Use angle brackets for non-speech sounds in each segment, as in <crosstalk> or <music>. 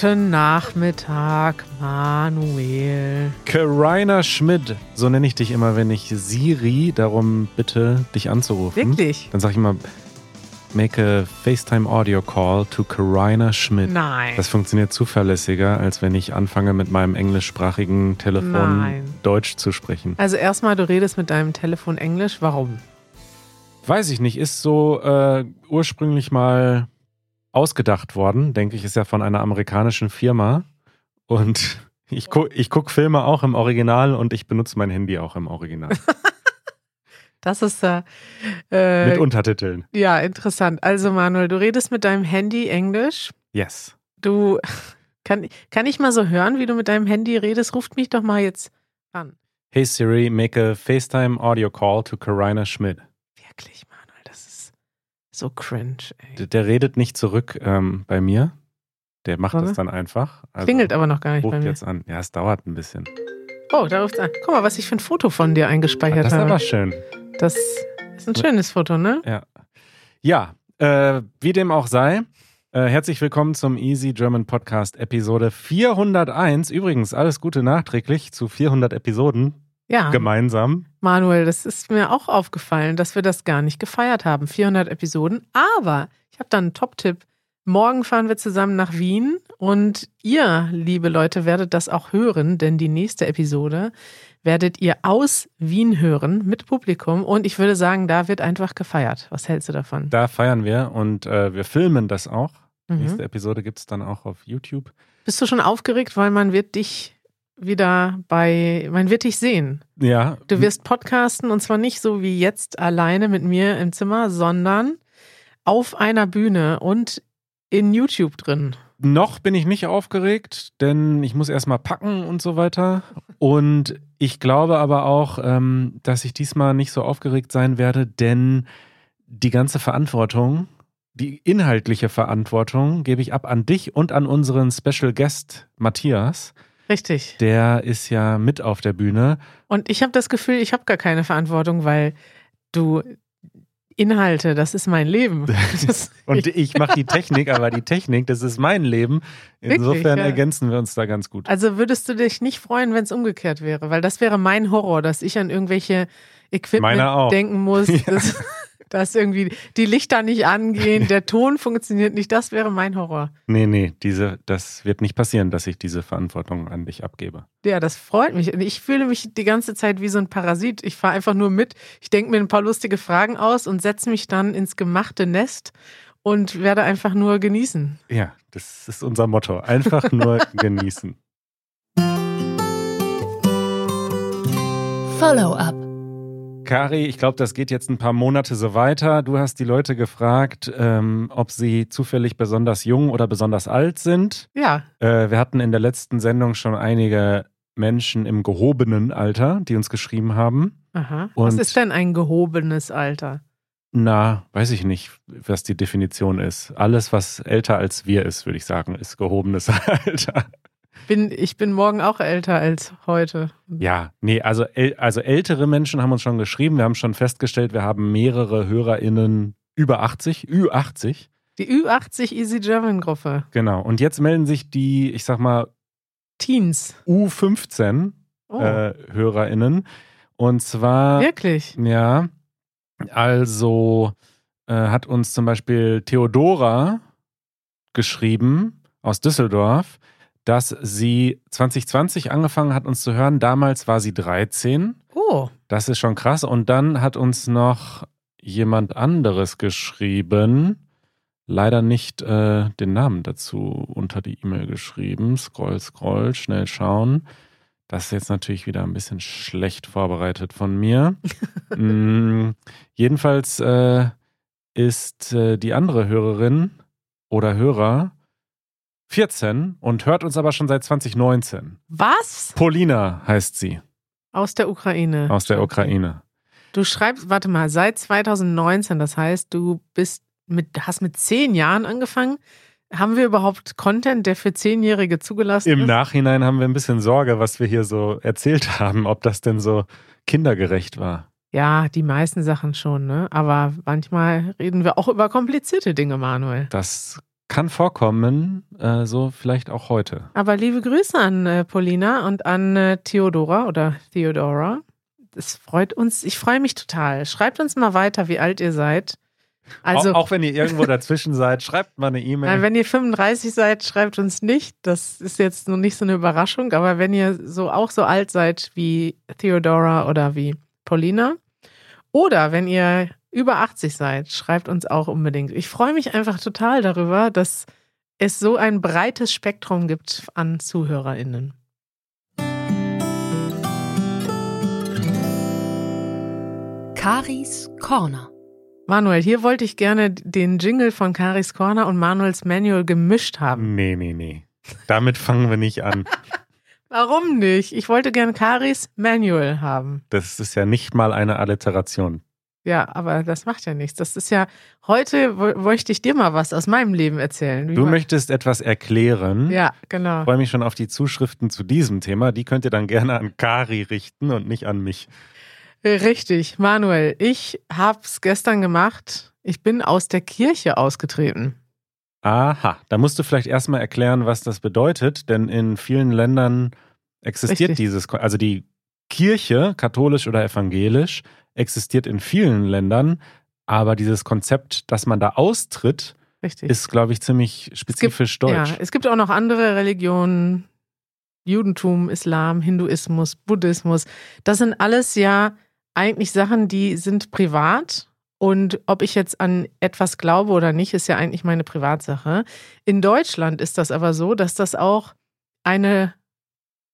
Guten Nachmittag, Manuel. Karina Schmidt, so nenne ich dich immer, wenn ich Siri darum bitte, dich anzurufen. Wirklich? Dann sage ich immer, make a FaceTime Audio Call to Karina Schmidt. Nein. Das funktioniert zuverlässiger, als wenn ich anfange mit meinem englischsprachigen Telefon Nein. Deutsch zu sprechen. Also erstmal, du redest mit deinem Telefon Englisch. Warum? Weiß ich nicht, ist so äh, ursprünglich mal ausgedacht worden, denke ich, ist ja von einer amerikanischen Firma. Und <laughs> ich, gu ich gucke Filme auch im Original und ich benutze mein Handy auch im Original. <laughs> Das ist äh, äh, mit Untertiteln. ja interessant. Also Manuel, du redest mit deinem Handy Englisch. Yes. Du <laughs> kann, kann ich mal so hören, wie du mit deinem Handy redest? Ruft mich doch mal jetzt an. Hey Siri, make a FaceTime Audio Call to Karina Schmidt. Wirklich, ist so cringe. Ey. Der, der redet nicht zurück ähm, bei mir. Der macht Oder? das dann einfach. Also, Klingelt aber noch gar nicht bei Ruft mir. jetzt an. Ja, es dauert ein bisschen. Oh, da ruft's an. Guck mal, was ich für ein Foto von dir eingespeichert Das ist habe. aber schön. Das ist ein schönes Foto, ne? Ja, äh, wie dem auch sei, äh, herzlich willkommen zum Easy German Podcast Episode 401. Übrigens, alles Gute nachträglich zu 400 Episoden Ja. gemeinsam. Manuel, das ist mir auch aufgefallen, dass wir das gar nicht gefeiert haben. 400 Episoden. Aber ich habe da einen Top-Tipp. Morgen fahren wir zusammen nach Wien und ihr, liebe Leute, werdet das auch hören, denn die nächste Episode werdet ihr aus Wien hören mit Publikum und ich würde sagen, da wird einfach gefeiert. Was hältst du davon? Da feiern wir und äh, wir filmen das auch. Mhm. Nächste Episode gibt es dann auch auf YouTube. Bist du schon aufgeregt, weil man wird dich wieder bei, man wird dich sehen. Ja, Du wirst podcasten und zwar nicht so wie jetzt alleine mit mir im Zimmer, sondern auf einer Bühne und in YouTube drin. Noch bin ich nicht aufgeregt, denn ich muss erstmal packen und so weiter. Und ich glaube aber auch, ähm, dass ich diesmal nicht so aufgeregt sein werde, denn die ganze Verantwortung, die inhaltliche Verantwortung gebe ich ab an dich und an unseren Special Guest Matthias. Richtig. Der ist ja mit auf der Bühne. Und ich habe das Gefühl, ich habe gar keine Verantwortung, weil du Inhalte, das ist mein Leben. <laughs> Und ich mache die Technik, aber die Technik, das ist mein Leben. Insofern Wirklich, ja. ergänzen wir uns da ganz gut. also würdest du dich nicht freuen, wenn es umgekehrt wäre? Weil das wäre mein Horror, dass ich an irgendwelche Equipment denken muss, <laughs> Ja. Dass, irgendwie die Lichter nicht angehen, der Ton funktioniert nicht. Das wäre mein Horror. Nee, nee, diese, das wird nicht passieren, dass ich diese Verantwortung an dich abgebe. Ja, das freut mich. Und ich fühle mich die ganze Zeit wie so ein Parasit. Ich fahre einfach nur mit. Ich denke mir ein paar lustige Fragen aus und setze mich dann ins gemachte Nest und werde einfach nur genießen. Ja, das ist unser Motto. Einfach nur <laughs> genießen. Follow-up. Kari, ich glaube, das geht jetzt ein paar Monate so weiter. Du hast die Leute gefragt, ähm, ob sie zufällig besonders jung oder besonders alt sind. Ja, Äh, wir hatten in der letzten Sendung schon einige Menschen im gehobenen Alter, die uns geschrieben haben. aha. Was Und- ist denn ein gehobenes Alter? Na, weiß ich nicht, was die Definition ist. Alles, was älter als wir ist, würde ich sagen, ist gehobenes <laughs> Alter. Bin, ich bin morgen auch älter als heute. Ja, nee, also, also ältere Menschen haben uns schon geschrieben. Wir haben schon festgestellt, wir haben mehrere HörerInnen über 80, Ü80. Die Ü80 Easy German Gruppe. Genau. Und jetzt melden sich die, ich sag mal, Teens. U15 Oh, äh, HörerInnen. Und zwar, wirklich? ja, also äh, hat uns zum Beispiel Theodora geschrieben aus Düsseldorf, dass sie 2020 angefangen hat, uns zu hören. Damals war sie 13. Oh, Das ist schon krass. Und dann hat uns noch jemand anderes geschrieben. Leider nicht äh, den Namen dazu unter die E-Mail geschrieben. Scroll, scroll, schnell schauen. Das ist jetzt natürlich wieder ein bisschen schlecht vorbereitet von mir. <laughs> mm, jedenfalls äh, ist äh, die andere Hörerin oder Hörer 14 und hört uns aber schon seit 2019. was? Polina heißt sie Aus der Ukraine. aus der Ukraine. Du schreibst, warte mal, seit 2019, das heißt, du bist mit, hast mit zehn Jahren angefangen. Haben wir überhaupt Content, der für Zehnjährige zugelassen Im ist? Nachhinein haben wir ein bisschen Sorge, was wir hier so erzählt <laughs> haben, ob das denn so kindergerecht war. Ja, die meisten Sachen schon, ne? Aber manchmal reden wir auch über komplizierte Dinge, Manuel. Das kann vorkommen, äh, so vielleicht auch heute. Aber liebe Grüße an äh, Paulina und an äh, Theodora oder Theodora. Es freut uns, ich freue mich total. Schreibt uns mal weiter, wie alt ihr seid. Also, auch, auch wenn ihr irgendwo dazwischen seid, schreibt mal eine E-Mail. Wenn ihr 35 seid, schreibt uns nicht. Das ist jetzt noch nicht so eine Überraschung. Aber wenn ihr so auch so alt seid wie Theodora oder wie Paulina, oder wenn ihr über 80 seid, schreibt uns auch unbedingt. Ich freue mich einfach total darüber, dass es so ein breites Spektrum gibt an ZuhörerInnen. Karis Corner. Manuel, hier wollte ich gerne den Jingle von Karis Corner und Manuels Manual gemischt haben. Nee, nee, nee. Damit fangen wir nicht an. <laughs> Warum nicht? Ich wollte gerne Karis Manual haben. Das ist ja nicht mal eine Alliteration. Ja, aber das macht ja nichts. Das ist ja, heute möchte ich dir mal was aus meinem Leben erzählen. Wie du möchtest etwas erklären. Ja, genau. Ich freue mich schon auf die Zuschriften zu diesem Thema. Die könnt ihr dann gerne an Kari richten und nicht an mich. Richtig, Manuel, ich hab's gestern gemacht. Ich bin aus der Kirche ausgetreten. Aha, da musst du vielleicht erstmal erklären, was das bedeutet, denn in vielen Ländern existiert Richtig. dieses, also die Kirche, katholisch oder evangelisch, existiert in vielen Ländern, aber dieses Konzept, dass man da austritt, Richtig. ist, glaube ich, ziemlich spezifisch gibt, deutsch. Ja, es gibt auch noch andere Religionen, Judentum, Islam, Hinduismus, Buddhismus. Das sind alles ja eigentlich Sachen, die sind privat. Und ob ich jetzt an etwas glaube oder nicht, ist ja eigentlich meine Privatsache. In Deutschland ist das aber so, dass das auch eine,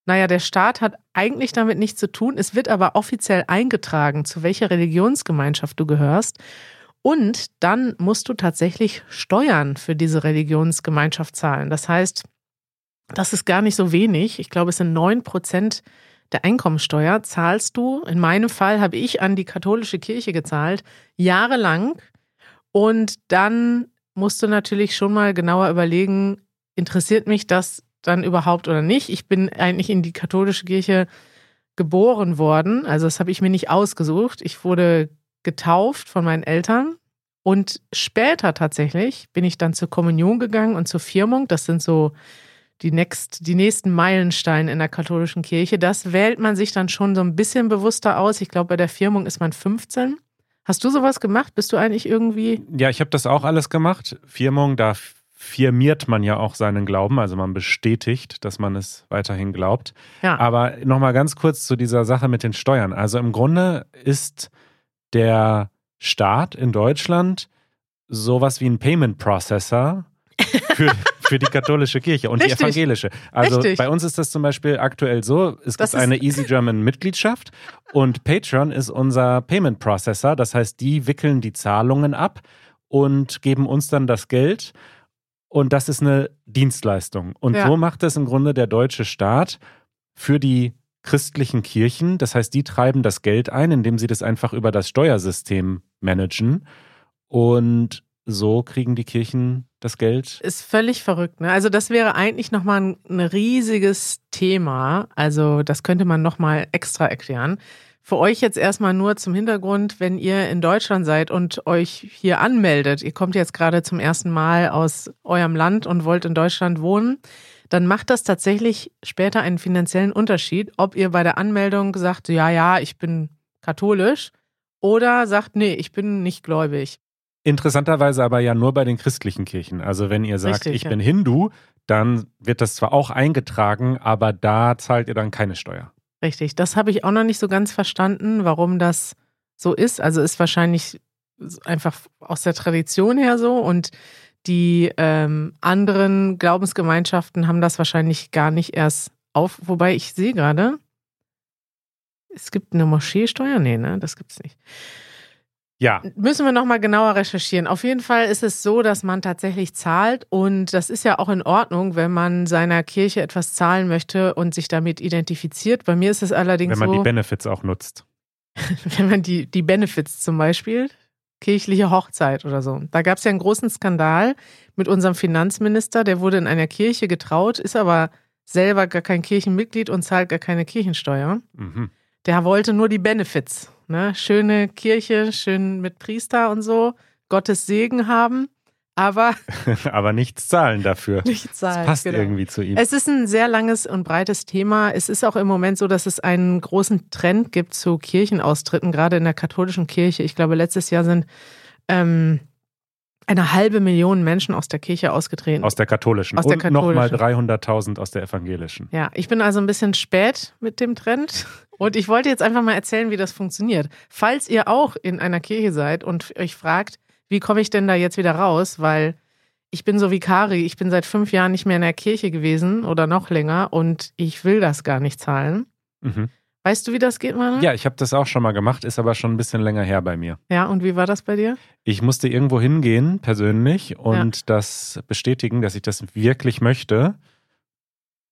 naja, der Staat hat eigentlich damit nichts zu tun. Es wird aber offiziell eingetragen, zu welcher Religionsgemeinschaft du gehörst. Und dann musst du tatsächlich Steuern für diese Religionsgemeinschaft zahlen. Das heißt, das ist gar nicht so wenig. Ich glaube, es sind neun Prozent der Einkommensteuer zahlst du, in meinem Fall habe ich an die katholische Kirche gezahlt, jahrelang. Und dann musst du natürlich schon mal genauer überlegen, interessiert mich das dann überhaupt oder nicht? Ich bin eigentlich in die katholische Kirche geboren worden, also das habe ich mir nicht ausgesucht. Ich wurde getauft von meinen Eltern und später tatsächlich bin ich dann zur Kommunion gegangen und zur Firmung. Das sind so die, next, die nächsten Meilensteine in der katholischen Kirche. Das wählt man sich dann schon so ein bisschen bewusster aus. Ich glaube, bei der Firmung ist man 15. Hast du sowas gemacht? Bist du eigentlich irgendwie? Ja, ich habe das auch alles gemacht. Firmung, da firmiert man ja auch seinen Glauben, also man bestätigt, dass man es weiterhin glaubt. Ja. Aber nochmal ganz kurz zu dieser Sache mit den Steuern. Also im Grunde ist der Staat in Deutschland sowas wie ein Payment Processor <laughs> für, für die katholische Kirche und Richtig. die evangelische. Also Richtig. bei uns ist das zum Beispiel aktuell so, es das gibt eine Easy German Mitgliedschaft und Patreon ist unser Payment Processor. Das heißt, die wickeln die Zahlungen ab und geben uns dann das Geld. Und das ist eine Dienstleistung. Und ja. so macht es im Grunde der deutsche Staat für die christlichen Kirchen. Das heißt, die treiben das Geld ein, indem sie das einfach über das Steuersystem managen. Und so kriegen die Kirchen das Geld. Ist völlig verrückt. Ne? Also das wäre eigentlich nochmal ein, ein riesiges Thema. Also das könnte man nochmal extra erklären. Für euch jetzt erstmal nur zum Hintergrund, wenn ihr in Deutschland seid und euch hier anmeldet, ihr kommt jetzt gerade zum ersten Mal aus eurem Land und wollt in Deutschland wohnen, dann macht das tatsächlich später einen finanziellen Unterschied, ob ihr bei der Anmeldung sagt, ja, ja, ich bin katholisch oder sagt, nee, ich bin nicht gläubig. Interessanterweise aber ja nur bei den christlichen Kirchen. Also wenn ihr sagt, Richtig, ich ja. bin Hindu, dann wird das zwar auch eingetragen, aber da zahlt ihr dann keine Steuer. Richtig, das habe ich auch noch nicht so ganz verstanden, warum das so ist. Also ist wahrscheinlich einfach aus der Tradition her so und die ähm, anderen Glaubensgemeinschaften haben das wahrscheinlich gar nicht erst auf. Wobei ich sehe gerade, es gibt eine Moscheesteuer. Nee, ne, das gibt es nicht. Ja. Müssen wir nochmal genauer recherchieren. Auf jeden Fall ist es so, dass man tatsächlich zahlt und das ist ja auch in Ordnung, wenn man seiner Kirche etwas zahlen möchte und sich damit identifiziert. Bei mir ist es allerdings so. Wenn man so, die Benefits auch nutzt. <laughs> wenn man die, die Benefits zum Beispiel, kirchliche Hochzeit oder so. Da gab es ja einen großen Skandal mit unserem Finanzminister, der wurde in einer Kirche getraut, ist aber selber gar kein Kirchenmitglied und zahlt gar keine Kirchensteuer. Mhm. Der wollte nur die Benefits. Ne? Schöne Kirche, schön mit Priester und so, Gottes Segen haben, aber <laughs> Aber nichts zahlen dafür. nicht Das zahlen. passt genau. irgendwie zu ihm. Es ist ein sehr langes und breites Thema. Es ist auch im Moment so, dass es einen großen Trend gibt zu Kirchenaustritten, gerade in der katholischen Kirche. Ich glaube, letztes Jahr sind ähm, eine halbe Million Menschen aus der Kirche ausgetreten. Aus der katholischen. Aus der Und nochmal katholischen. 300.000 aus der evangelischen. ja, ich bin also ein bisschen spät mit dem Trend. Und ich wollte jetzt einfach mal erzählen, wie das funktioniert. Falls ihr auch in einer Kirche seid und euch fragt, wie komme ich denn da jetzt wieder raus? Weil ich bin so wie Kari, ich bin seit fünf Jahren nicht mehr in der Kirche gewesen oder noch länger und ich will das gar nicht zahlen. Mhm. Weißt du, wie das geht, Manuel? Ja, ich habe das auch schon mal gemacht, ist aber schon ein bisschen länger her bei mir. Ja, und wie war das bei dir? Ich musste irgendwo hingehen, persönlich, und das bestätigen, dass ich das wirklich möchte.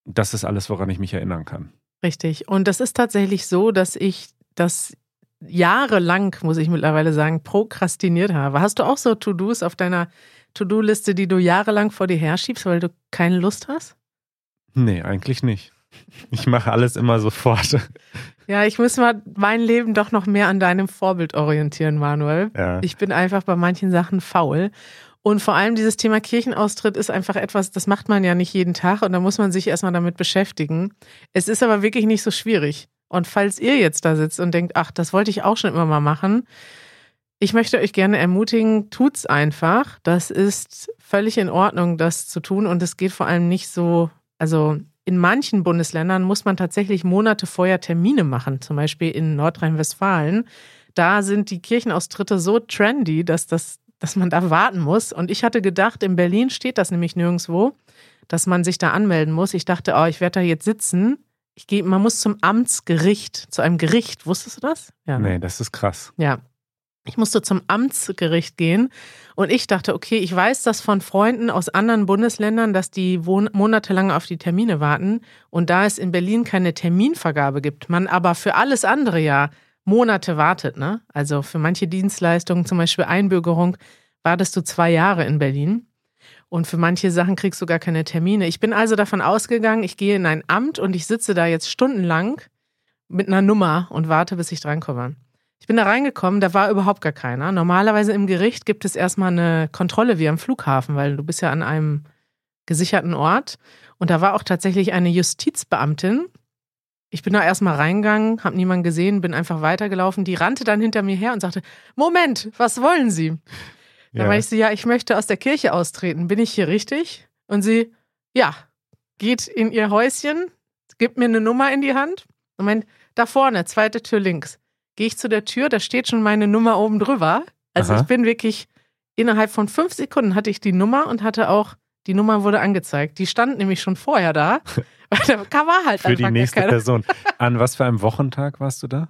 Das ist alles, woran ich mich erinnern kann. Richtig. Und das ist tatsächlich so, dass ich das jahrelang, muss ich mittlerweile sagen, prokrastiniert habe. Hast du auch so To-Dos auf deiner To-Do-Liste, die du jahrelang vor dir herschiebst, weil du keine Lust hast? Nee, eigentlich nicht. Ich mache alles immer sofort. Ja, ich muss mal mein Leben doch noch mehr an deinem Vorbild orientieren, Manuel. Ja. Ich bin einfach bei manchen Sachen faul. Und vor allem dieses Thema Kirchenaustritt ist einfach etwas, das macht man ja nicht jeden Tag und da muss man sich erstmal damit beschäftigen. Es ist aber wirklich nicht so schwierig. Und falls ihr jetzt da sitzt und denkt, ach, das wollte ich auch schon immer mal machen, ich möchte euch gerne ermutigen, tut's einfach. Das ist völlig in Ordnung, das zu tun und es geht vor allem nicht so, also in manchen Bundesländern muss man tatsächlich Monate vorher Termine machen, zum Beispiel in Nordrhein-Westfalen. Da sind die Kirchenaustritte so trendy, dass, das, dass man da warten muss. Und ich hatte gedacht, in Berlin steht das nämlich nirgendwo, dass man sich da anmelden muss. Ich dachte, oh, ich werde da jetzt sitzen. Ich gehe, man muss zum Amtsgericht, zu einem Gericht. Wusstest du das? Ja. ne? Nee, das ist krass. Ja. Ich musste zum Amtsgericht gehen und ich dachte, okay, ich weiß das von Freunden aus anderen Bundesländern, dass die monatelang auf die Termine warten und da es in Berlin keine Terminvergabe gibt, man aber für alles andere ja Monate wartet, ne? Also für manche Dienstleistungen, zum Beispiel Einbürgerung, wartest du zwei Jahre in Berlin. Und für manche Sachen kriegst du gar keine Termine. Ich bin also davon ausgegangen, ich gehe in ein Amt und ich sitze da jetzt stundenlang mit einer Nummer und warte, bis ich drankomme. Ich bin da reingekommen, da war überhaupt gar keiner. Normalerweise im Gericht gibt es erstmal eine Kontrolle wie am Flughafen, weil du bist ja an einem gesicherten Ort. Und da war auch tatsächlich eine Justizbeamtin. Ich bin da erstmal reingegangen, habe niemanden gesehen, bin einfach weitergelaufen. Die rannte dann hinter mir her und sagte: Moment, was wollen Sie? Da Ja. war ich so, ja, ich möchte aus der Kirche austreten. Bin ich hier richtig? Und sie, ja, geht in ihr Häuschen, gibt mir eine Nummer in die Hand und meint, da vorne, zweite Tür links. Gehe ich zu der Tür, da steht schon meine Nummer oben drüber. Also Aha. ich bin wirklich, innerhalb von fünf Sekunden hatte ich die Nummer und hatte auch, die Nummer wurde angezeigt. Die stand nämlich schon vorher da. <laughs> Weil da war halt Für die nächste keiner. Person. An was für einem Wochentag warst du da?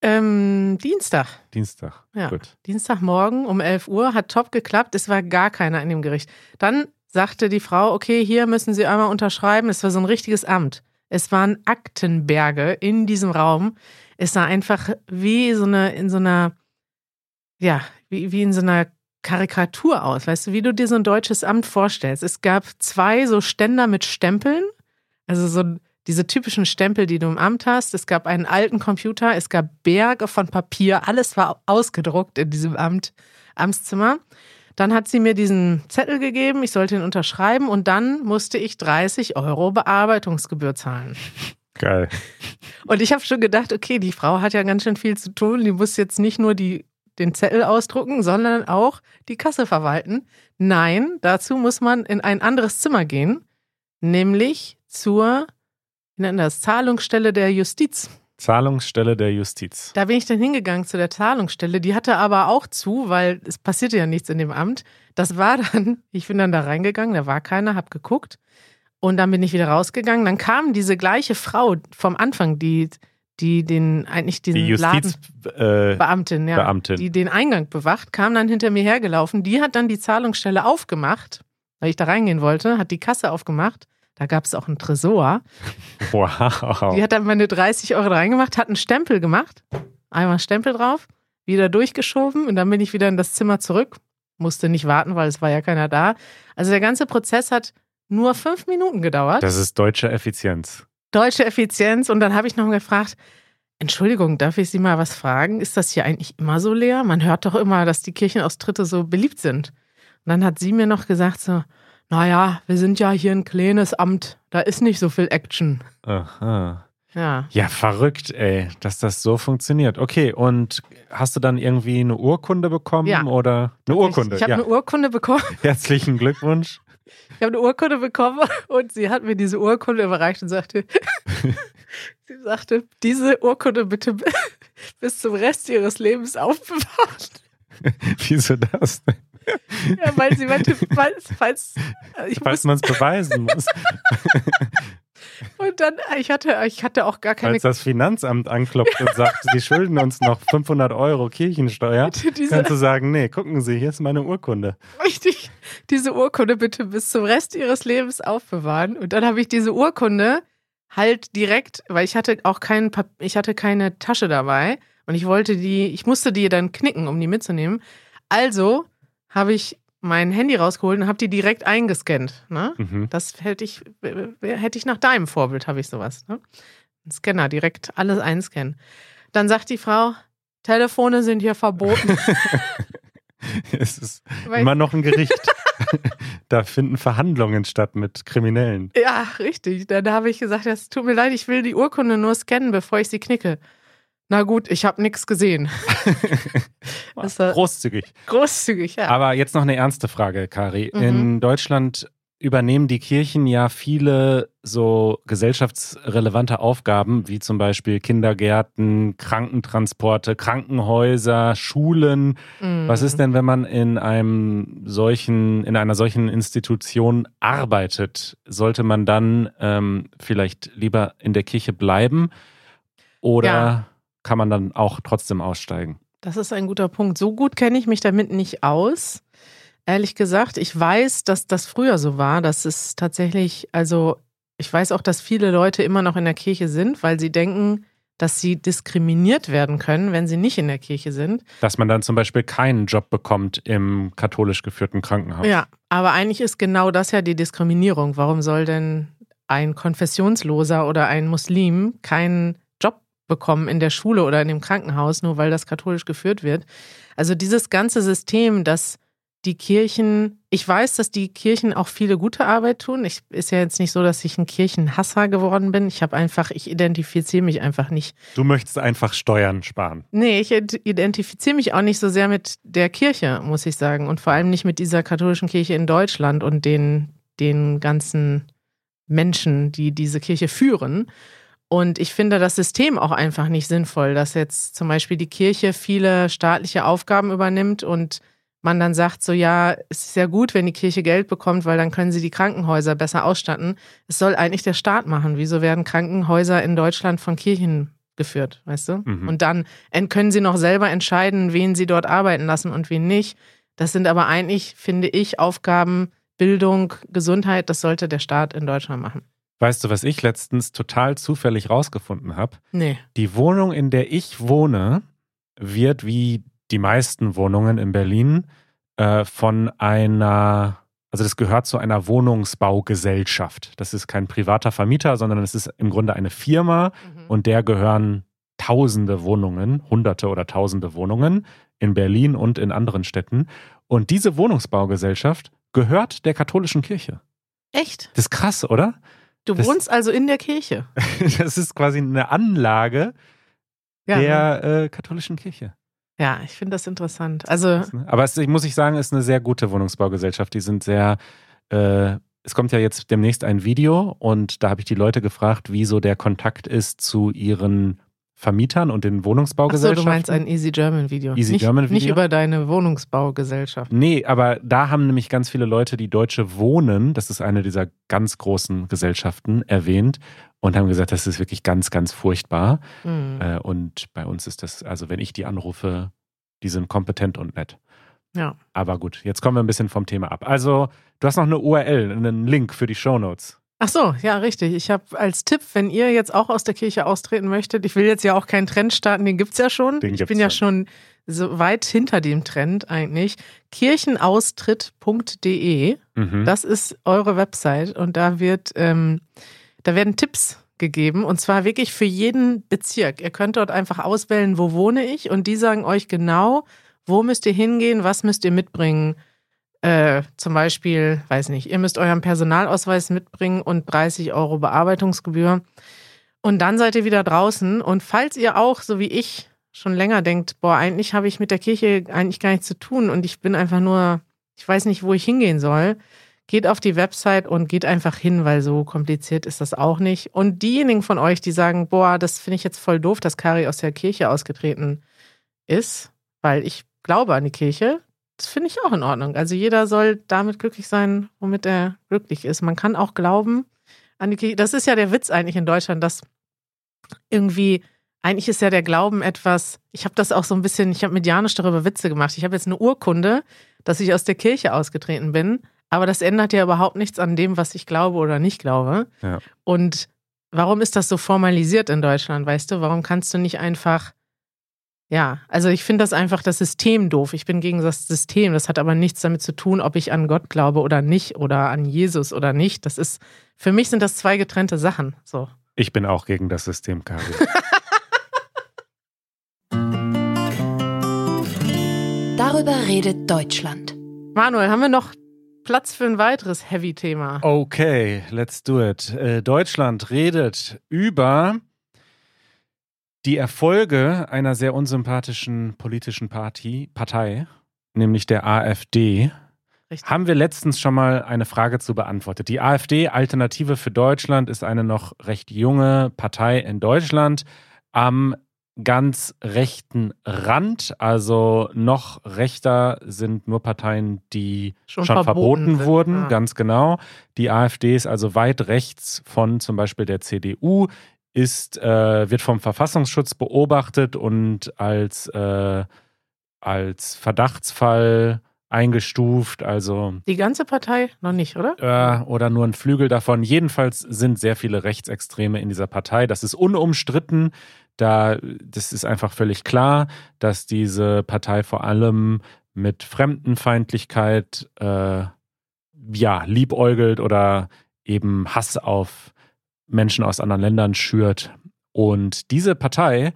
Ähm, Dienstag. Dienstag. Ja. Gut. Dienstagmorgen um 11 Uhr, hat top geklappt. Es war gar keiner in dem Gericht. Dann sagte die Frau, okay, hier müssen Sie einmal unterschreiben. Es war so ein richtiges Amt. Es waren Aktenberge in diesem Raum. Es sah einfach wie so eine, in so einer, ja, wie, wie in so einer Karikatur aus. Weißt du, wie du dir so ein deutsches Amt vorstellst. Es gab zwei so Ständer mit Stempeln. Also so diese typischen Stempel, die du im Amt hast. Es gab einen alten Computer, es gab Berge von Papier, alles war ausgedruckt in diesem Amt, Amtszimmer. Dann hat sie mir diesen Zettel gegeben, ich sollte ihn unterschreiben und dann musste ich 30 Euro Bearbeitungsgebühr zahlen. Geil. Und ich habe schon gedacht, okay, die Frau hat ja ganz schön viel zu tun, die muss jetzt nicht nur die, den Zettel ausdrucken, sondern auch die Kasse verwalten. Nein, dazu muss man in ein anderes Zimmer gehen, nämlich zur das, Zahlungsstelle der Justiz. Zahlungsstelle der Justiz. Da bin ich dann hingegangen zu der Zahlungsstelle. Die hatte aber auch zu, weil es passierte ja nichts in dem Amt. Das war dann, ich bin dann da reingegangen, da war keiner, hab geguckt. Und dann bin ich wieder rausgegangen. Dann kam diese gleiche Frau vom Anfang, die, die den eigentlich diesen Die Justizbeamtin. Äh, ja, Beamtin. die den Eingang bewacht, kam dann hinter mir hergelaufen. Die hat dann die Zahlungsstelle aufgemacht, weil ich da reingehen wollte, hat die Kasse aufgemacht. Da gab es auch einen Tresor. <laughs> wow. Die hat dann meine 30 Euro reingemacht, hat einen Stempel gemacht, einmal Stempel drauf, wieder durchgeschoben und dann bin ich wieder in das Zimmer zurück. Musste nicht warten, weil es war ja keiner da. Also der ganze Prozess hat nur fünf Minuten gedauert. Das ist deutsche Effizienz. Deutsche Effizienz. Und dann habe ich noch gefragt, Entschuldigung, darf ich Sie mal was fragen? Ist das hier eigentlich immer so leer? Man hört doch immer, dass die Kirchenaustritte so beliebt sind. Und dann hat sie mir noch gesagt so, naja, wir sind ja hier ein kleines Amt, da ist nicht so viel Action. Aha. Ja. Ja, verrückt, ey, dass das so funktioniert. Okay, und hast du dann irgendwie eine Urkunde bekommen Ja. oder eine Urkunde? Ich, ich habe ja. eine Urkunde bekommen. Herzlichen Glückwunsch. Ich habe eine Urkunde bekommen und sie hat mir diese Urkunde überreicht und sagte, <laughs> sie sagte, diese Urkunde bitte bis zum Rest ihres Lebens aufbewahren. <laughs> Wieso das? denn? Ja, weil sie meinte, falls, falls ich Falls man es beweisen muss. <laughs> und dann, ich hatte, ich hatte auch gar keine Falls das Finanzamt anklopft und sagt, sie schulden uns noch 500 Euro Kirchensteuer, <laughs> diese, kannst du sagen, nee, gucken Sie, hier ist meine Urkunde. richtig, diese Urkunde bitte bis zum Rest ihres Lebens aufbewahren. Und dann habe ich diese Urkunde halt direkt, weil ich hatte auch keinen, ich hatte keine Tasche dabei und ich wollte die, ich musste die dann knicken, um die mitzunehmen. Also habe ich mein Handy rausgeholt und habe die direkt eingescannt. Ne? Mhm. Das hätte ich, hätte ich nach deinem Vorbild, habe ich sowas. Ne? Ein Scanner, direkt alles einscannen. Dann sagt die Frau, Telefone sind hier verboten. <laughs> Es ist Weil- immer noch ein Gericht. <laughs> da finden Verhandlungen statt mit Kriminellen. Ja, richtig. Dann habe ich gesagt, es tut mir leid, ich will die Urkunde nur scannen, bevor ich sie knicke. Na gut, ich habe nichts gesehen. <laughs> Großzügig. Großzügig, ja. Aber jetzt noch eine ernste Frage, Kari. Mhm. In Deutschland übernehmen die Kirchen ja viele so gesellschaftsrelevante Aufgaben, wie zum Beispiel Kindergärten, Krankentransporte, Krankenhäuser, Schulen. Mhm. Was ist denn, wenn man in einem solchen, in einer solchen Institution arbeitet? Sollte man dann ähm, vielleicht lieber in der Kirche bleiben oder Ja. Kann man dann auch trotzdem aussteigen? Das ist ein guter Punkt. So gut kenne ich mich damit nicht aus. Ehrlich gesagt, ich weiß, dass das früher so war. Das ist tatsächlich, also ich weiß auch, dass viele Leute immer noch in der Kirche sind, weil sie denken, dass sie diskriminiert werden können, wenn sie nicht in der Kirche sind. Dass man dann zum Beispiel keinen Job bekommt im katholisch geführten Krankenhaus. Ja, aber eigentlich ist genau das ja die Diskriminierung. Warum soll denn ein Konfessionsloser oder ein Muslim keinen bekommen in der Schule oder in dem Krankenhaus, nur weil das katholisch geführt wird? Also dieses ganze System, dass die Kirchen, ich weiß, dass die Kirchen auch viele gute Arbeit tun. Ich ist ja jetzt nicht so, dass ich ein Kirchenhasser geworden bin. Ich habe einfach, ich identifiziere mich einfach nicht Du möchtest einfach Steuern sparen. Nee, ich id- identifiziere mich auch nicht so sehr mit der Kirche, muss ich sagen. Und vor allem nicht mit dieser katholischen Kirche in Deutschland und den, den ganzen Menschen, die diese Kirche führen. Und ich finde das System auch einfach nicht sinnvoll, dass jetzt zum Beispiel die Kirche viele staatliche Aufgaben übernimmt und man dann sagt, so ja, es ist ja gut, wenn die Kirche Geld bekommt, weil dann können sie die Krankenhäuser besser ausstatten. Es soll eigentlich der Staat machen. Wieso werden Krankenhäuser in Deutschland von Kirchen geführt, weißt du? Mhm. Und dann en- können sie noch selber entscheiden, wen sie dort arbeiten lassen und wen nicht. Das sind aber eigentlich, finde ich, Aufgaben, Bildung, Gesundheit, das sollte der Staat in Deutschland machen. Weißt du, was ich letztens total zufällig rausgefunden habe? Nee. Die Wohnung, in der ich wohne, wird wie die meisten Wohnungen in Berlin äh, von einer, also das gehört zu einer Wohnungsbaugesellschaft. Das ist kein privater Vermieter, sondern es ist im Grunde eine Firma und der gehören tausende Wohnungen, hunderte oder tausende Wohnungen in Berlin und in anderen Städten. Und diese Wohnungsbaugesellschaft gehört der katholischen Kirche. Echt? Das ist krass, oder? Du Das- wohnst also in der Kirche. <laughs> Das ist quasi eine Anlage Ja, ne? der äh, katholischen Kirche. ja ich finde das interessant. Also, Aber es, ich muss ich sagen, es ist eine sehr gute Wohnungsbaugesellschaft. Die sind sehr, äh, es kommt ja jetzt demnächst ein Video und da habe ich die Leute gefragt, wie so der Kontakt ist zu ihren Vermietern und den achso, Wohnungsbaugesellschaften. du meinst ein Easy German Video. Easy nicht, German Video? Nicht über deine Wohnungsbaugesellschaft. Nee, aber da haben nämlich ganz viele Leute die Deutsche Wohnen, das ist eine dieser ganz großen Gesellschaften, erwähnt und haben gesagt, das ist wirklich ganz, ganz furchtbar. Hm. Äh, und bei uns ist das, also wenn ich die anrufe, die sind kompetent und nett. Ja. Aber gut, jetzt kommen wir ein bisschen vom Thema ab. Also, du hast noch eine URL, einen Link für die Shownotes. Ach so, ja, richtig. Ich habe als Tipp, wenn ihr jetzt auch aus der Kirche austreten möchtet, ich will jetzt ja auch keinen Trend starten, den gibt's ja schon. Den ich bin ja schon so weit hinter dem Trend eigentlich. Kirchenaustritt.de, Mhm. das ist eure Website und da wird, ähm, da werden Tipps gegeben und zwar wirklich für jeden Bezirk. Ihr könnt dort einfach auswählen, wo wohne ich und die sagen euch genau, wo müsst ihr hingehen, was müsst ihr mitbringen, Äh, zum Beispiel, weiß nicht, ihr müsst euren Personalausweis mitbringen und 30 Euro Bearbeitungsgebühr. Und dann seid ihr wieder draußen. Und falls ihr auch, so wie ich, schon länger denkt, boah, eigentlich habe ich mit der Kirche eigentlich gar nichts zu tun und ich bin einfach nur, ich weiß nicht, wo ich hingehen soll, geht auf die Website und geht einfach hin, weil so kompliziert ist das auch nicht. Und diejenigen von euch, die sagen, boah, das finde ich jetzt voll doof, dass Kari aus der Kirche ausgetreten ist, weil ich glaube an die Kirche, das finde ich auch in Ordnung. Also jeder soll damit glücklich sein, womit er glücklich ist. Man kann auch glauben an die Kirche. Das ist ja der Witz eigentlich in Deutschland, dass irgendwie, eigentlich ist ja der Glauben etwas, ich habe das auch so ein bisschen, ich habe medianisch darüber Witze gemacht. Ich habe jetzt eine Urkunde, dass ich aus der Kirche ausgetreten bin, aber das ändert ja überhaupt nichts an dem, was ich glaube oder nicht glaube. Ja. Und warum ist das so formalisiert in Deutschland, weißt du? Warum kannst du nicht einfach ja, also ich finde das einfach das System doof. Ich bin gegen das System. Das hat aber nichts damit zu tun, ob ich an Gott glaube oder nicht oder an Jesus oder nicht. Das ist, für mich sind das zwei getrennte Sachen. So. Ich bin auch gegen das System, Kari. <laughs> Darüber redet Deutschland. Manuel, haben wir noch Platz für ein weiteres Heavy-Thema? Okay, let's do it. Äh, Deutschland redet über die Erfolge einer sehr unsympathischen politischen Party, Partei, nämlich der AfD, Richtig. haben wir letztens schon mal eine Frage zu beantwortet. Die AfD, Alternative für Deutschland, ist eine noch recht junge Partei in Deutschland am ganz rechten Rand. Also noch rechter sind nur Parteien, die Schon schon, verboten verboten, wurden, ja. ganz genau. Die AfD ist also weit rechts von zum Beispiel der CDU, ist, äh, wird vom Verfassungsschutz beobachtet und als, äh, als Verdachtsfall eingestuft, also Die ganze Partei noch nicht, oder? äh, oder nur ein Flügel davon. Jedenfalls sind sehr viele Rechtsextreme in dieser Partei. Das ist unumstritten. Da, das ist einfach völlig klar, dass diese Partei vor allem mit Fremdenfeindlichkeit äh, ja, liebäugelt oder eben Hass auf Menschen aus anderen Ländern schürt. Und diese Partei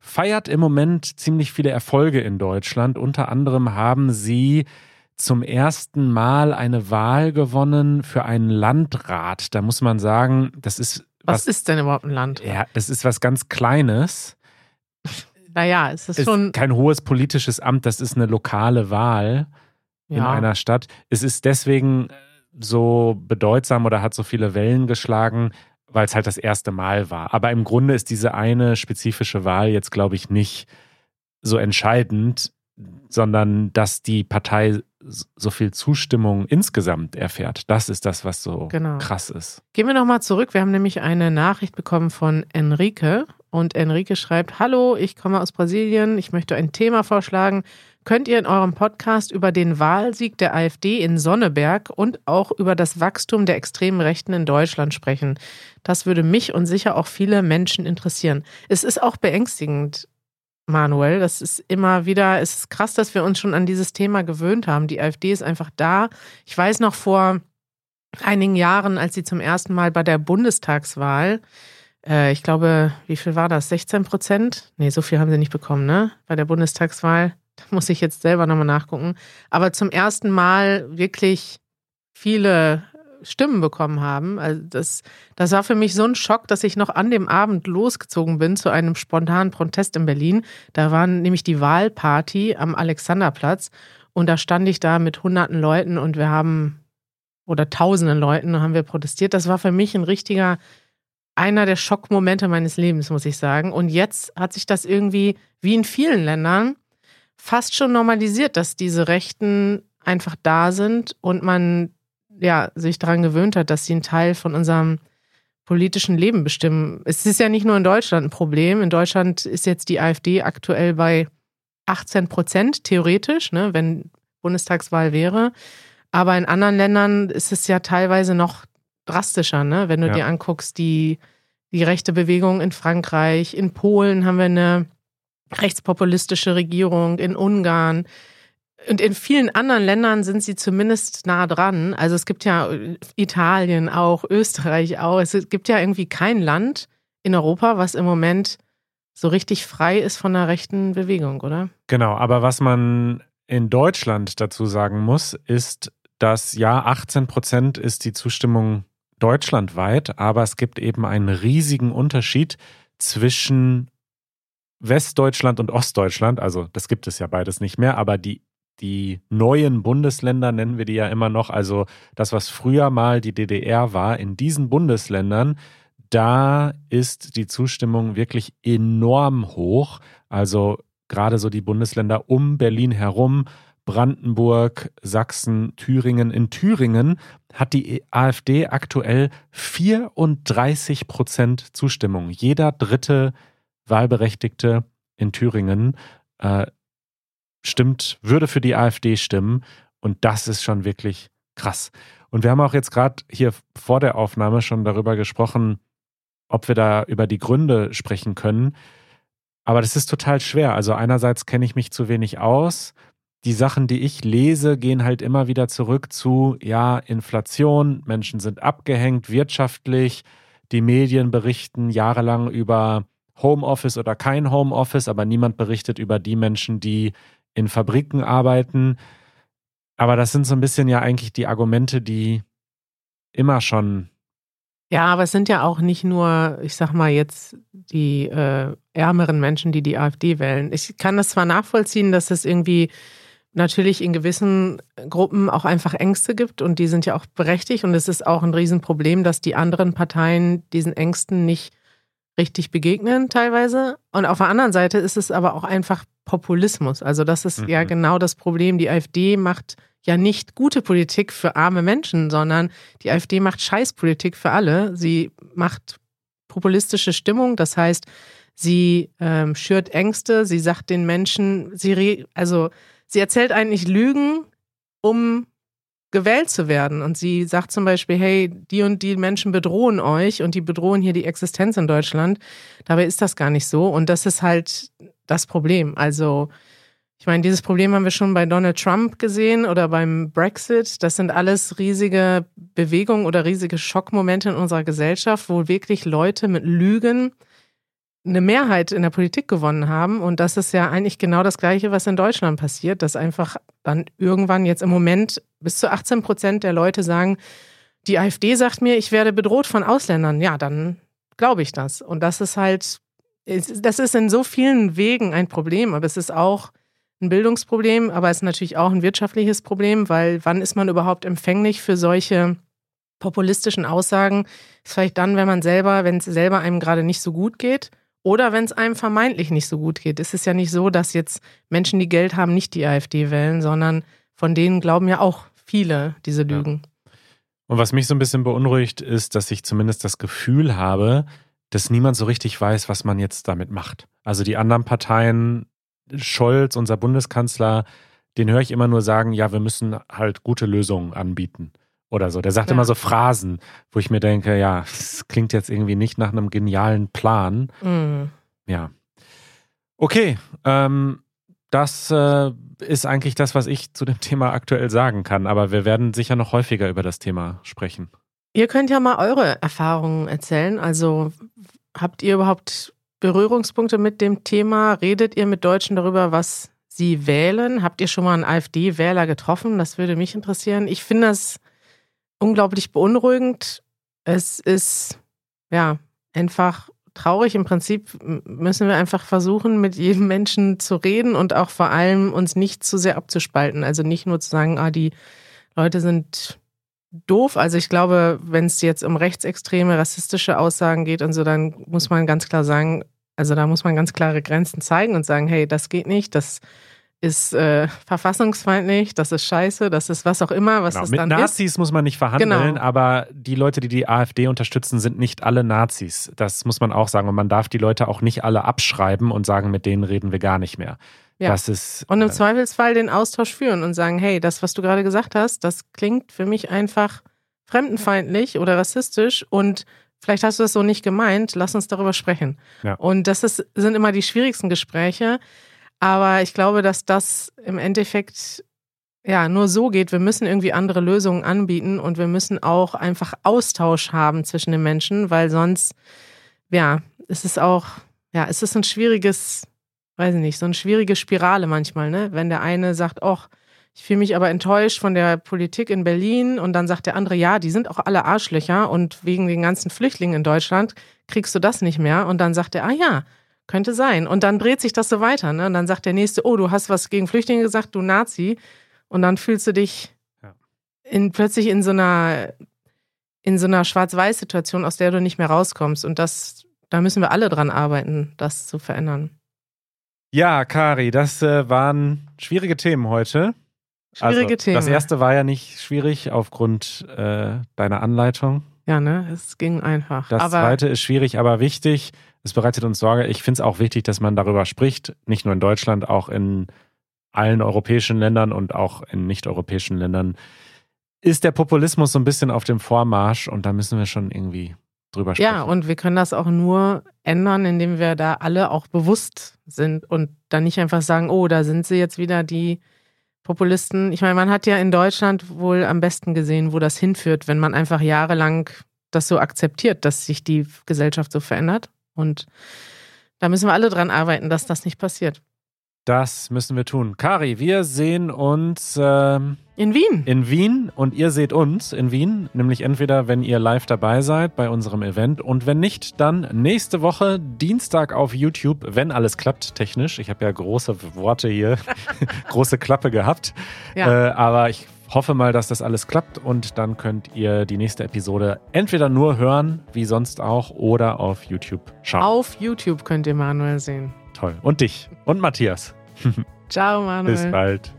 feiert im Moment ziemlich viele Erfolge in Deutschland. Unter anderem haben sie zum ersten Mal eine Wahl gewonnen für einen Landrat. Da muss man sagen, das ist Was, ist denn überhaupt ein Land? ja, das ist was ganz Kleines. Naja, es ist Ist schon. kein hohes politisches Amt, das ist eine lokale Wahl in Ja. einer Stadt. Es ist deswegen so bedeutsam oder hat so viele Wellen geschlagen, weil es halt das erste Mal war. Aber im Grunde ist diese eine spezifische Wahl jetzt, glaube ich, nicht so entscheidend, sondern dass die Partei so viel Zustimmung insgesamt erfährt. Das ist das, was so Genau. krass ist. Gehen wir nochmal zurück. Wir haben nämlich eine Nachricht bekommen von Enrique. Und Enrique schreibt: Hallo, ich komme aus Brasilien. Ich möchte ein Thema vorschlagen. Könnt ihr in eurem Podcast über den Wahlsieg der AfD in Sonneberg und auch über das Wachstum der extremen Rechten in Deutschland sprechen? Das würde mich und sicher auch viele Menschen interessieren. Es ist auch beängstigend, Manuel. Das ist immer wieder, es ist krass, dass wir uns schon an dieses Thema gewöhnt haben. Die AfD ist einfach da. Ich weiß noch vor einigen Jahren, als sie zum ersten Mal bei der Bundestagswahl, äh, ich glaube, wie viel war das? 16 Prozent? Nee, so viel haben sie nicht bekommen, ne? Bei der Bundestagswahl. Da muss ich jetzt selber nochmal nachgucken. Aber zum ersten Mal wirklich viele Stimmen bekommen haben. Also das, das war für mich so ein Schock, dass ich noch an dem Abend losgezogen bin zu einem spontanen Protest in Berlin. Da war nämlich die Wahlparty am Alexanderplatz und da stand ich da mit hunderten Leuten und wir haben oder tausenden Leuten haben wir protestiert. Das war für mich ein richtiger, einer der Schockmomente meines Lebens, muss ich sagen. Und jetzt hat sich das irgendwie, wie in vielen Ländern, fast schon normalisiert, dass diese Rechten einfach da sind und man ja sich daran gewöhnt hat, dass sie einen Teil von unserem politischen Leben bestimmen. Es ist ja nicht nur in Deutschland ein Problem. In Deutschland ist jetzt die AfD aktuell bei 18 Prozent, theoretisch, ne, wenn Bundestagswahl wäre. Aber in anderen Ländern ist es ja teilweise noch drastischer, ne? Wenn du Ja. dir anguckst, die, die rechte Bewegung in Frankreich, in Polen haben wir eine rechtspopulistische Regierung, in Ungarn. Und in vielen anderen Ländern sind sie zumindest nah dran. Also es gibt ja Italien auch, Österreich auch. Es gibt ja irgendwie kein Land in Europa, was im Moment so richtig frei ist von einer rechten Bewegung, oder? Genau, aber was man in Deutschland dazu sagen muss, ist, dass ja 18 Prozent ist die Zustimmung deutschlandweit, aber es gibt eben einen riesigen Unterschied zwischen Westdeutschland und Ostdeutschland. Also das gibt es ja beides nicht mehr, aber die, die neuen Bundesländer nennen wir die ja immer noch. Also das, was früher mal die DDR war, in diesen Bundesländern, da ist die Zustimmung wirklich enorm hoch. Also gerade so die Bundesländer um Berlin herum, Brandenburg, Sachsen, Thüringen. In Thüringen hat die AfD aktuell 34 Prozent Zustimmung. Jeder dritte Wahlberechtigte in Thüringen äh, stimmt, würde für die AfD stimmen. Und das ist schon wirklich krass. Und wir haben auch jetzt gerade hier vor der Aufnahme schon darüber gesprochen, ob wir da über die Gründe sprechen können. Aber das ist total schwer. Also einerseits kenne ich mich zu wenig aus. Die Sachen, die ich lese, gehen halt immer wieder zurück zu, ja, Inflation, Menschen sind abgehängt wirtschaftlich, die Medien berichten jahrelang über Homeoffice oder kein Homeoffice, aber niemand berichtet über die Menschen, die in Fabriken arbeiten. Aber das sind so ein bisschen ja eigentlich die Argumente, die immer schon ja, aber es sind ja auch nicht nur, ich sag mal jetzt, die äh, ärmeren Menschen, die die AfD wählen. Ich kann das zwar nachvollziehen, dass es irgendwie natürlich in gewissen Gruppen auch einfach Ängste gibt und die sind ja auch berechtigt und es ist auch ein Riesenproblem, dass die anderen Parteien diesen Ängsten nicht richtig begegnen teilweise. Und auf der anderen Seite ist es aber auch einfach Populismus. Also das ist mhm. ja genau das Problem. Die AfD macht ja nicht gute Politik für arme Menschen, sondern die AfD macht Scheißpolitik für alle. Sie macht populistische Stimmung, das heißt, sie ähm, schürt Ängste, sie sagt den Menschen, sie also sie erzählt eigentlich Lügen, um gewählt zu werden. Und sie sagt zum Beispiel, hey, die und die Menschen bedrohen euch und die bedrohen hier die Existenz in Deutschland. Dabei ist das gar nicht so. Und das ist halt das Problem. Also ich meine, dieses Problem haben wir schon bei Donald Trump gesehen oder beim Brexit. Das sind alles riesige Bewegungen oder riesige Schockmomente in unserer Gesellschaft, wo wirklich Leute mit Lügen eine Mehrheit in der Politik gewonnen haben. Und das ist ja eigentlich genau das Gleiche, was in Deutschland passiert, dass einfach dann irgendwann jetzt im Moment bis zu 18 Prozent der Leute sagen, die AfD sagt mir, ich werde bedroht von Ausländern. Ja, dann glaube ich das. Und das ist halt, das ist in so vielen Wegen ein Problem, aber es ist auch ein Bildungsproblem, aber es ist natürlich auch ein wirtschaftliches Problem, weil wann ist man überhaupt empfänglich für solche populistischen Aussagen? Ist vielleicht dann, wenn man selber, wenn es selber einem gerade nicht so gut geht oder wenn es einem vermeintlich nicht so gut geht. Es ist ja nicht so, dass jetzt Menschen, die Geld haben, nicht die AfD wählen, sondern von denen glauben ja auch viele diese Lügen. Ja. Und was mich so ein bisschen beunruhigt, ist, dass ich zumindest das Gefühl habe, dass niemand so richtig weiß, was man jetzt damit macht. Also die anderen Parteien Scholz, unser Bundeskanzler, den höre ich immer nur sagen, ja, wir müssen halt gute Lösungen anbieten oder so. Der sagt ja. immer so Phrasen, wo ich mir denke, ja, das klingt jetzt irgendwie nicht nach einem genialen Plan. Mhm. Ja. Okay, ähm, das äh, ist eigentlich das, was ich zu dem Thema aktuell sagen kann, aber wir werden sicher noch häufiger über das Thema sprechen. Ihr könnt ja mal eure Erfahrungen erzählen. Also habt ihr überhaupt Berührungspunkte mit dem Thema? Redet ihr mit Deutschen darüber, was sie wählen? Habt ihr schon mal einen AfD-Wähler getroffen? Das würde mich interessieren. Ich finde das unglaublich beunruhigend. Es ist ja einfach traurig. Im Prinzip müssen wir einfach versuchen, mit jedem Menschen zu reden und auch vor allem uns nicht zu sehr abzuspalten. Also nicht nur zu sagen, ah, die Leute sind doof. Also ich glaube, wenn es jetzt um rechtsextreme, rassistische Aussagen geht und so, dann muss man ganz klar sagen, also da muss man ganz klare Grenzen zeigen und sagen, hey, das geht nicht, das ist äh, verfassungsfeindlich, das ist scheiße, das ist was auch immer, was genau. es Mit dann Nazis ist. muss man nicht verhandeln, genau. aber die Leute, die die AfD unterstützen, sind nicht alle Nazis. Das muss man auch sagen. Und man darf die Leute auch nicht alle abschreiben und sagen, mit denen reden wir gar nicht mehr. Ja. Das ist, und im äh, Zweifelsfall den Austausch führen und sagen, hey, das, was du gerade gesagt hast, das klingt für mich einfach fremdenfeindlich oder rassistisch und vielleicht hast du das so nicht gemeint, lass uns darüber sprechen. Ja. Und das ist, sind immer die schwierigsten Gespräche. Aber ich glaube, dass das im Endeffekt ja nur so geht. Wir müssen irgendwie andere Lösungen anbieten und wir müssen auch einfach Austausch haben zwischen den Menschen, weil sonst, ja, es ist auch, ja, es ist ein schwieriges weiß ich nicht, so eine schwierige Spirale manchmal, ne? Wenn der eine sagt, ach, ich fühle mich aber enttäuscht von der Politik in Berlin und dann sagt der andere, ja, die sind auch alle Arschlöcher und wegen den ganzen Flüchtlingen in Deutschland kriegst du das nicht mehr. Und dann sagt er, ah ja, könnte sein. Und dann dreht sich das so weiter. Ne? Und dann sagt der Nächste, oh, du hast was gegen Flüchtlinge gesagt, du Nazi. Und dann fühlst du dich Ja. in, plötzlich in so einer, in so einer Schwarz-Weiß-Situation, aus der du nicht mehr rauskommst. Und das, da müssen wir alle dran arbeiten, das zu verändern. Ja, Kari, das äh, waren schwierige Themen heute. Schwierige also, Themen. Das erste war ja nicht schwierig aufgrund äh, deiner Anleitung. Ja, ne? Es ging einfach. Das aber zweite ist schwierig, aber wichtig. Es bereitet uns Sorge. Ich finde es auch wichtig, dass man darüber spricht. Nicht nur in Deutschland, auch in allen europäischen Ländern und auch in nicht-europäischen Ländern ist der Populismus so ein bisschen auf dem Vormarsch und da müssen wir schon irgendwie drüber sprechen. ja, und wir können das auch nur ändern, indem wir da alle auch bewusst sind und dann nicht einfach sagen, oh, da sind sie jetzt wieder die Populisten. Ich meine, man hat ja in Deutschland wohl am besten gesehen, wo das hinführt, wenn man einfach jahrelang das so akzeptiert, dass sich die Gesellschaft so verändert. Und da müssen wir alle dran arbeiten, dass das nicht passiert. Das müssen wir tun. Kari, wir sehen uns ähm, In Wien. in Wien und ihr seht uns in Wien, nämlich entweder, wenn ihr live dabei seid bei unserem Event und wenn nicht, dann nächste Woche Dienstag auf YouTube, wenn alles klappt technisch. Ich habe ja große Worte hier, <laughs> große Klappe gehabt, Ja. äh, aber ich hoffe mal, dass das alles klappt und dann könnt ihr die nächste Episode entweder nur hören, wie sonst auch, oder auf YouTube schauen. Auf YouTube könnt ihr Manuel sehen. Toll. Und dich und Matthias. <laughs> Ciao, Manuel. Bis bald.